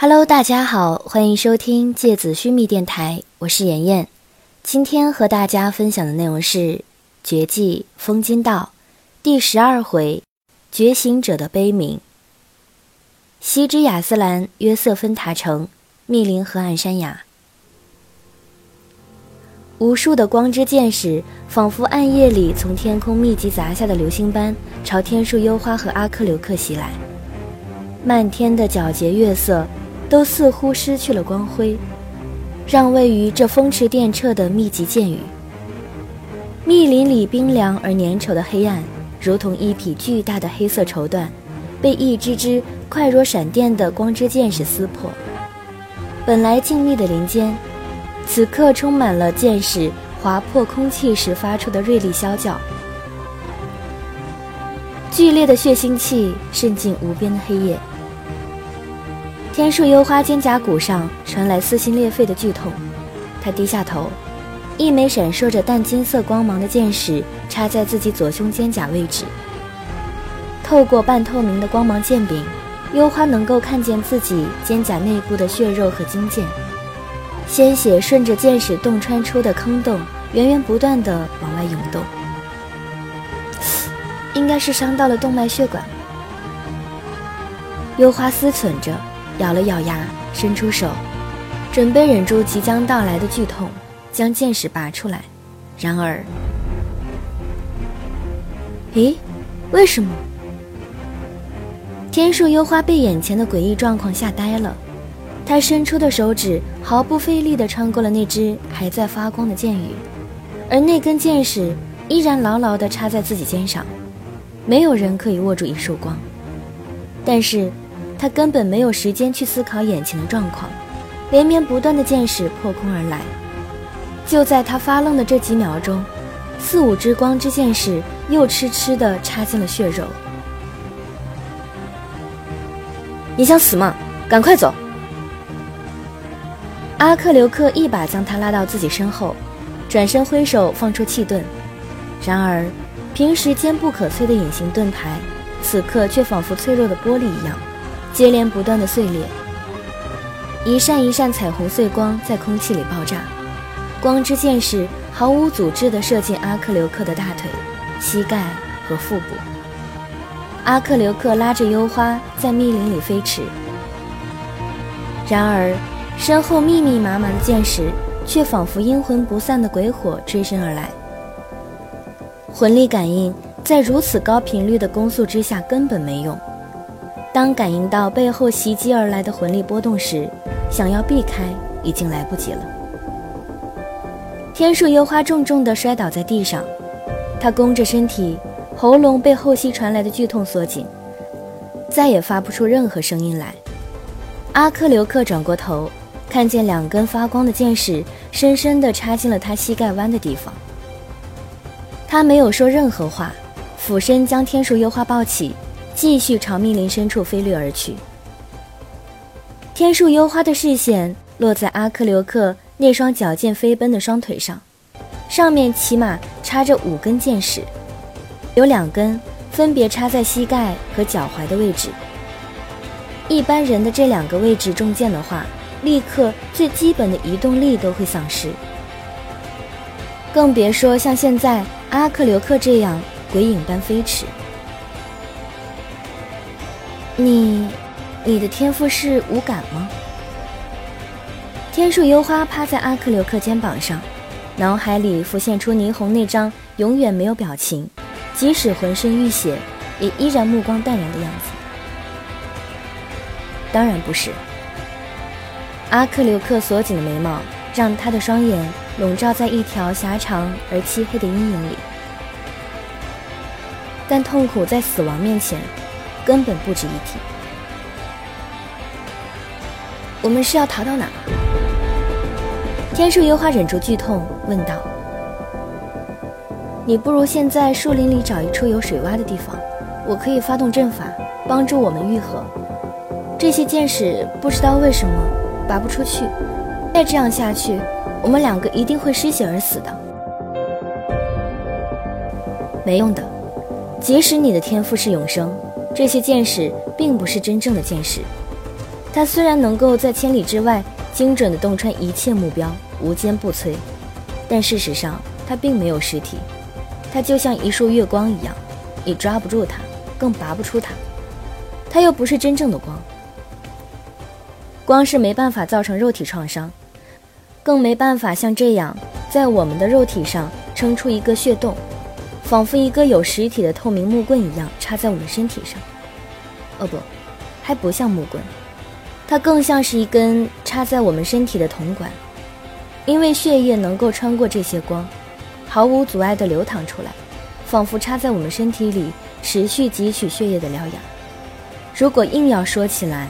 Hello，大家好，欢迎收听芥子须弥电台，我是妍妍。今天和大家分享的内容是《绝技风金道》第十二回《觉醒者的悲鸣》。西之亚斯兰约瑟芬塔城，密林河岸山崖，无数的光之箭矢仿佛暗夜里从天空密集砸下的流星般，朝天树幽花和阿克留克袭来。漫天的皎洁月色。都似乎失去了光辉，让位于这风驰电掣的密集箭雨。密林里冰凉而粘稠的黑暗，如同一匹巨大的黑色绸缎，被一支支快若闪电的光之箭矢撕破。本来静谧的林间，此刻充满了箭矢划破空气时发出的锐利啸叫。剧烈的血腥气渗进无边的黑夜。天树幽花肩胛骨上传来撕心裂肺的剧痛，他低下头，一枚闪烁着淡金色光芒的箭矢插在自己左胸肩胛位置。透过半透明的光芒剑柄，幽花能够看见自己肩胛内部的血肉和筋腱，鲜血顺着箭矢洞穿出的坑洞源源不断地往外涌动，应该是伤到了动脉血管。幽花思忖着。咬了咬牙，伸出手，准备忍住即将到来的剧痛，将剑矢拔出来。然而，咦，为什么？天树幽花被眼前的诡异状况吓呆了。他伸出的手指毫不费力地穿过了那只还在发光的剑羽，而那根剑矢依然牢牢地插在自己肩上。没有人可以握住一束光，但是。他根本没有时间去思考眼前的状况，连绵不断的箭矢破空而来。就在他发愣的这几秒钟，四五支光之箭矢又痴痴地插进了血肉。你想死吗？赶快走！阿克留克一把将他拉到自己身后，转身挥手放出气盾。然而，平时坚不可摧的隐形盾牌，此刻却仿佛脆弱的玻璃一样。接连不断的碎裂，一扇一扇彩虹碎光在空气里爆炸，光之箭矢毫无阻滞地射进阿克留克的大腿、膝盖和腹部。阿克留克拉着幽花在密林里飞驰，然而身后密密麻麻的箭矢却仿佛阴魂不散的鬼火追身而来。魂力感应在如此高频率的攻速之下根本没用。当感应到背后袭击而来的魂力波动时，想要避开已经来不及了。天树幽花重重地摔倒在地上，他弓着身体，喉咙被后息传来的剧痛锁紧，再也发不出任何声音来。阿克留克转过头，看见两根发光的箭矢深深地插进了他膝盖弯的地方。他没有说任何话，俯身将天树幽花抱起。继续朝密林深处飞掠而去。天树幽花的视线落在阿克留克那双矫健飞奔的双腿上，上面起码插着五根箭矢，有两根分别插在膝盖和脚踝的位置。一般人的这两个位置中箭的话，立刻最基本的移动力都会丧失，更别说像现在阿克留克这样鬼影般飞驰。你，你的天赋是无感吗？天树幽花趴在阿克留克肩膀上，脑海里浮现出霓虹那张永远没有表情，即使浑身浴血，也依然目光淡然的样子。当然不是。阿克留克锁紧的眉毛让他的双眼笼罩在一条狭长而漆黑的阴影里，但痛苦在死亡面前。根本不值一提。我们是要逃到哪？天树幽花忍住剧痛问道：“你不如现在树林里找一处有水洼的地方，我可以发动阵法帮助我们愈合。这些箭矢不知道为什么拔不出去，再这样下去，我们两个一定会失血而死的。没用的，即使你的天赋是永生。”这些箭矢并不是真正的箭矢，他虽然能够在千里之外精准地洞穿一切目标，无坚不摧，但事实上他并没有实体，他就像一束月光一样，你抓不住它，更拔不出它。它又不是真正的光，光是没办法造成肉体创伤，更没办法像这样在我们的肉体上撑出一个血洞，仿佛一个有实体的透明木棍一样插在我们身体上。哦不，还不像木棍，它更像是一根插在我们身体的铜管，因为血液能够穿过这些光，毫无阻碍地流淌出来，仿佛插在我们身体里持续汲取血液的獠牙。如果硬要说起来，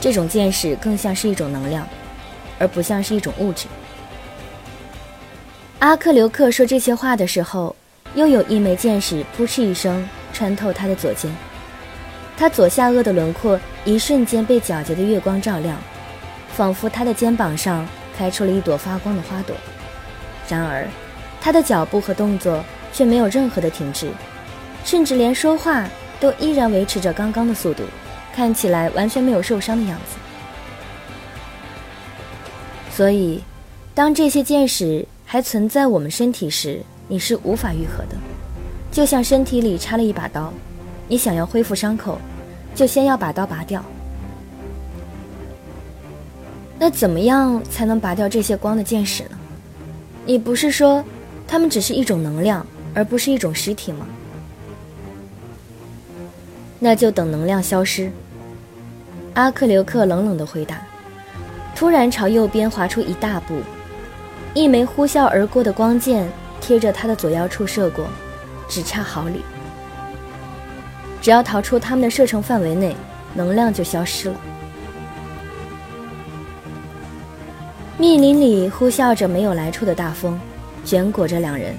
这种见识更像是一种能量，而不像是一种物质。阿克留克说这些话的时候，又有一枚箭矢扑哧一声穿透他的左肩，他左下颚的轮廓一瞬间被皎洁的月光照亮，仿佛他的肩膀上开出了一朵发光的花朵。然而，他的脚步和动作却没有任何的停滞，甚至连说话。都依然维持着刚刚的速度，看起来完全没有受伤的样子。所以，当这些箭矢还存在我们身体时，你是无法愈合的，就像身体里插了一把刀，你想要恢复伤口，就先要把刀拔掉。那怎么样才能拔掉这些光的箭矢呢？你不是说，它们只是一种能量，而不是一种实体吗？那就等能量消失。阿克留克冷冷地回答，突然朝右边划出一大步，一枚呼啸而过的光剑贴着他的左腰处射过，只差毫厘。只要逃出他们的射程范围内，能量就消失了。密林里呼啸着没有来处的大风，卷裹着两人，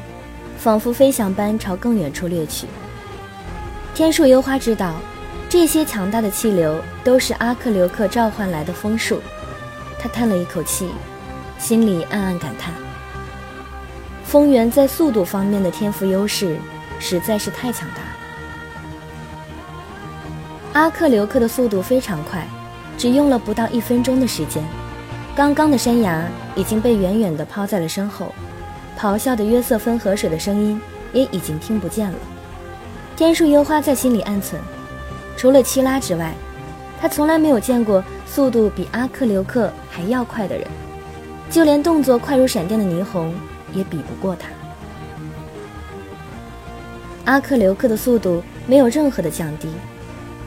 仿佛飞翔般朝更远处掠去。天树幽花知道，这些强大的气流都是阿克留克召唤来的风树。他叹了一口气，心里暗暗感叹：风源在速度方面的天赋优势实在是太强大。阿克留克的速度非常快，只用了不到一分钟的时间，刚刚的山崖已经被远远地抛在了身后，咆哮的约瑟芬河水的声音也已经听不见了。天树幽花在心里暗忖：除了七拉之外，他从来没有见过速度比阿克留克还要快的人，就连动作快如闪电的霓虹也比不过他。阿克留克的速度没有任何的降低，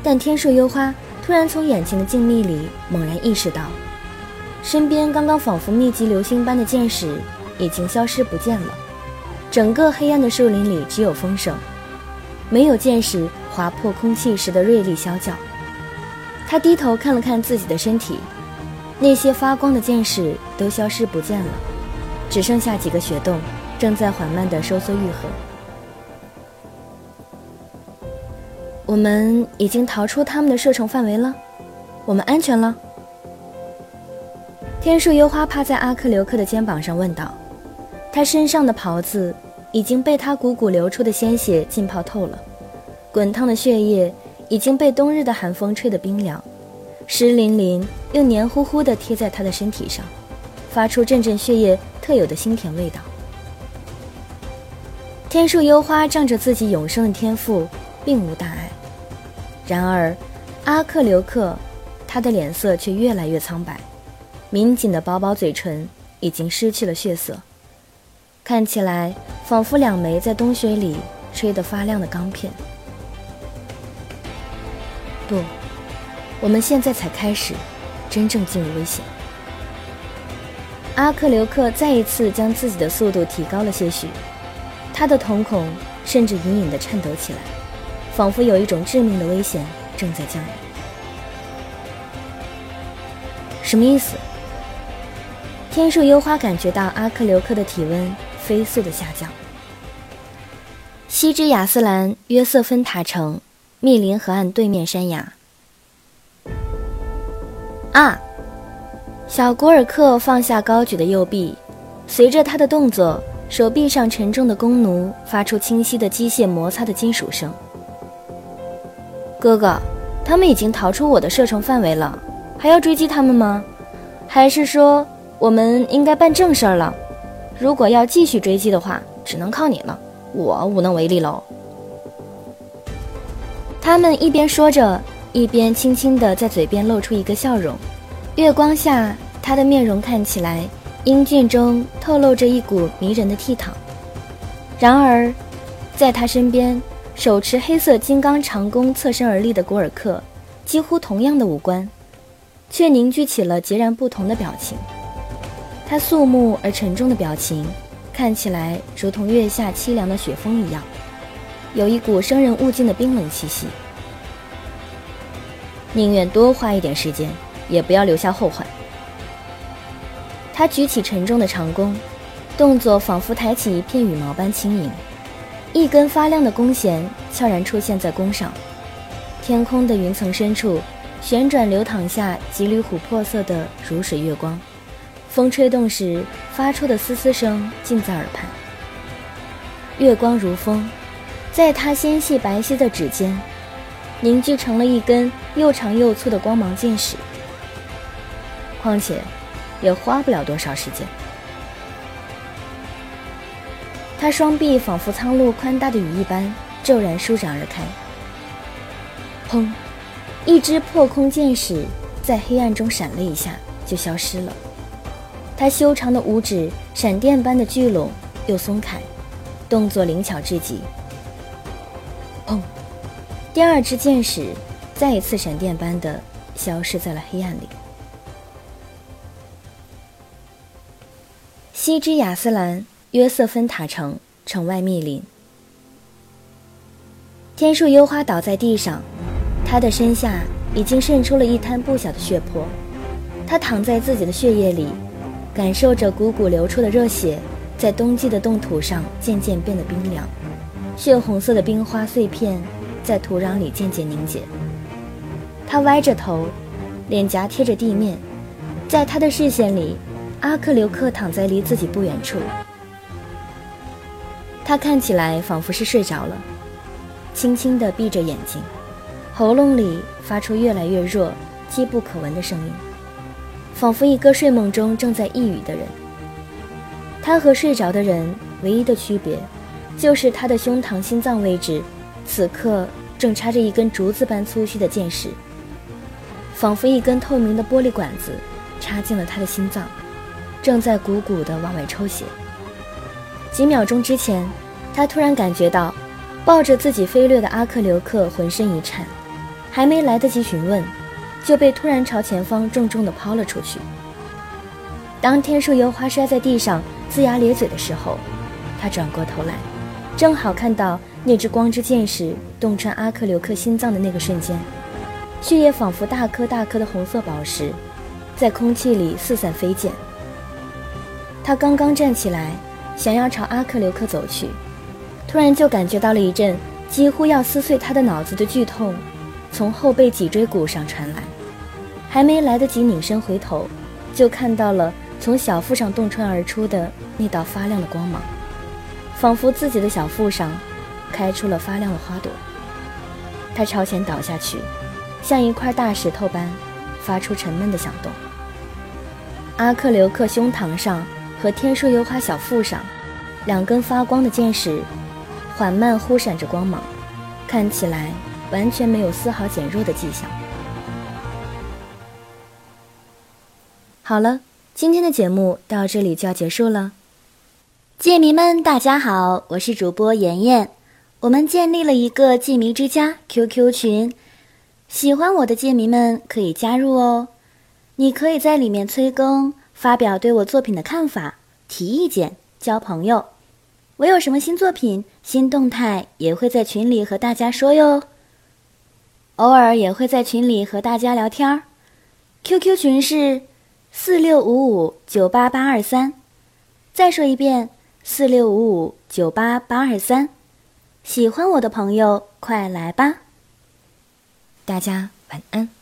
但天树幽花突然从眼前的静谧里猛然意识到，身边刚刚仿佛密集流星般的箭矢已经消失不见了，整个黑暗的树林里只有风声。没有箭矢划破空气时的锐利啸叫。他低头看了看自己的身体，那些发光的箭矢都消失不见了，只剩下几个血洞，正在缓慢地收缩愈合。我们已经逃出他们的射程范围了，我们安全了。天树幽花趴在阿克留克的肩膀上问道，他身上的袍子。已经被他汩汩流出的鲜血浸泡透了，滚烫的血液已经被冬日的寒风吹得冰凉，湿淋淋又黏糊糊地贴在他的身体上，发出阵阵血液特有的腥甜味道。天树幽花仗着自己永生的天赋，并无大碍。然而，阿克留克，他的脸色却越来越苍白，抿紧的薄薄嘴唇已经失去了血色。看起来仿佛两枚在冬雪里吹得发亮的钢片。不，我们现在才开始，真正进入危险。阿克留克再一次将自己的速度提高了些许，他的瞳孔甚至隐隐地颤抖起来，仿佛有一种致命的危险正在降临。什么意思？天树幽花感觉到阿克留克的体温。飞速的下降。西之亚斯兰约瑟芬塔城，密林河岸对面山崖。啊！小古尔克放下高举的右臂，随着他的动作，手臂上沉重的弓弩发出清晰的机械摩擦的金属声。哥哥，他们已经逃出我的射程范围了，还要追击他们吗？还是说我们应该办正事儿了？如果要继续追击的话，只能靠你了，我无能为力喽。他们一边说着，一边轻轻地在嘴边露出一个笑容。月光下，他的面容看起来英俊中透露着一股迷人的倜傥。然而，在他身边，手持黑色金刚长弓侧身而立的古尔克，几乎同样的五官，却凝聚起了截然不同的表情。他肃穆而沉重的表情，看起来如同月下凄凉的雪峰一样，有一股生人勿近的冰冷气息。宁愿多花一点时间，也不要留下后患。他举起沉重的长弓，动作仿佛抬起一片羽毛般轻盈。一根发亮的弓弦悄然出现在弓上，天空的云层深处，旋转流淌下几缕琥珀色的如水月光，风吹动时发出的嘶嘶声近在耳畔。月光如风，在他纤细白皙的指尖，凝聚成了一根又长又粗的光芒剑矢。况且，也花不了多少时间。他双臂仿佛苍鹭宽大的羽翼般骤然舒展而开，砰！一支破空剑矢在黑暗中闪了一下，就消失了。他修长的五指闪电般的聚拢又松开，动作灵巧至极。砰！第二支剑矢再一次闪电般的消失在了黑暗里。西之亚斯兰。约瑟芬塔城城外密林，天树幽花倒在地上，他的身下已经渗出了一滩不小的血泊。他躺在自己的血液里，感受着汩汩流出的热血，在冬季的冻土上渐渐变得冰凉，血红色的冰花碎片在土壤里渐渐凝结。他歪着头，脸颊贴着地面，在他的视线里，阿克留克躺在离自己不远处。他看起来仿佛是睡着了，轻轻地闭着眼睛，喉咙里发出越来越弱、机不可闻的声音，仿佛一个睡梦中正在呓语的人。他和睡着的人唯一的区别，就是他的胸膛、心脏位置，此刻正插着一根竹子般粗细的剑矢，仿佛一根透明的玻璃管子插进了他的心脏，正在鼓鼓地往外抽血。几秒钟之前，他突然感觉到抱着自己飞掠的阿克留克浑身一颤，还没来得及询问，就被突然朝前方重重地抛了出去。当天树油花摔在地上龇牙咧嘴的时候，他转过头来，正好看到那只光之剑矢洞穿阿克留克心脏的那个瞬间，血液仿佛大颗大颗的红色宝石，在空气里四散飞溅。他刚刚站起来。想要朝阿克留克走去，突然就感觉到了一阵几乎要撕碎他的脑子的剧痛，从后背脊椎骨上传来。还没来得及拧身回头，就看到了从小腹上洞穿而出的那道发亮的光芒，仿佛自己的小腹上开出了发亮的花朵。他朝前倒下去，像一块大石头般发出沉闷的响动。阿克留克胸膛上。和天树油花小腹上，两根发光的箭矢，缓慢忽闪着光芒，看起来完全没有丝毫减弱的迹象。好了，今天的节目到这里就要结束了。剑迷们，大家好，我是主播妍妍。我们建立了一个剑迷之家 QQ 群，喜欢我的剑迷们可以加入哦。你可以在里面催更。发表对我作品的看法，提意见，交朋友。我有什么新作品、新动态，也会在群里和大家说哟。偶尔也会在群里和大家聊天儿。QQ 群是四六五五九八八二三。再说一遍，四六五五九八八二三。喜欢我的朋友，快来吧。大家晚安。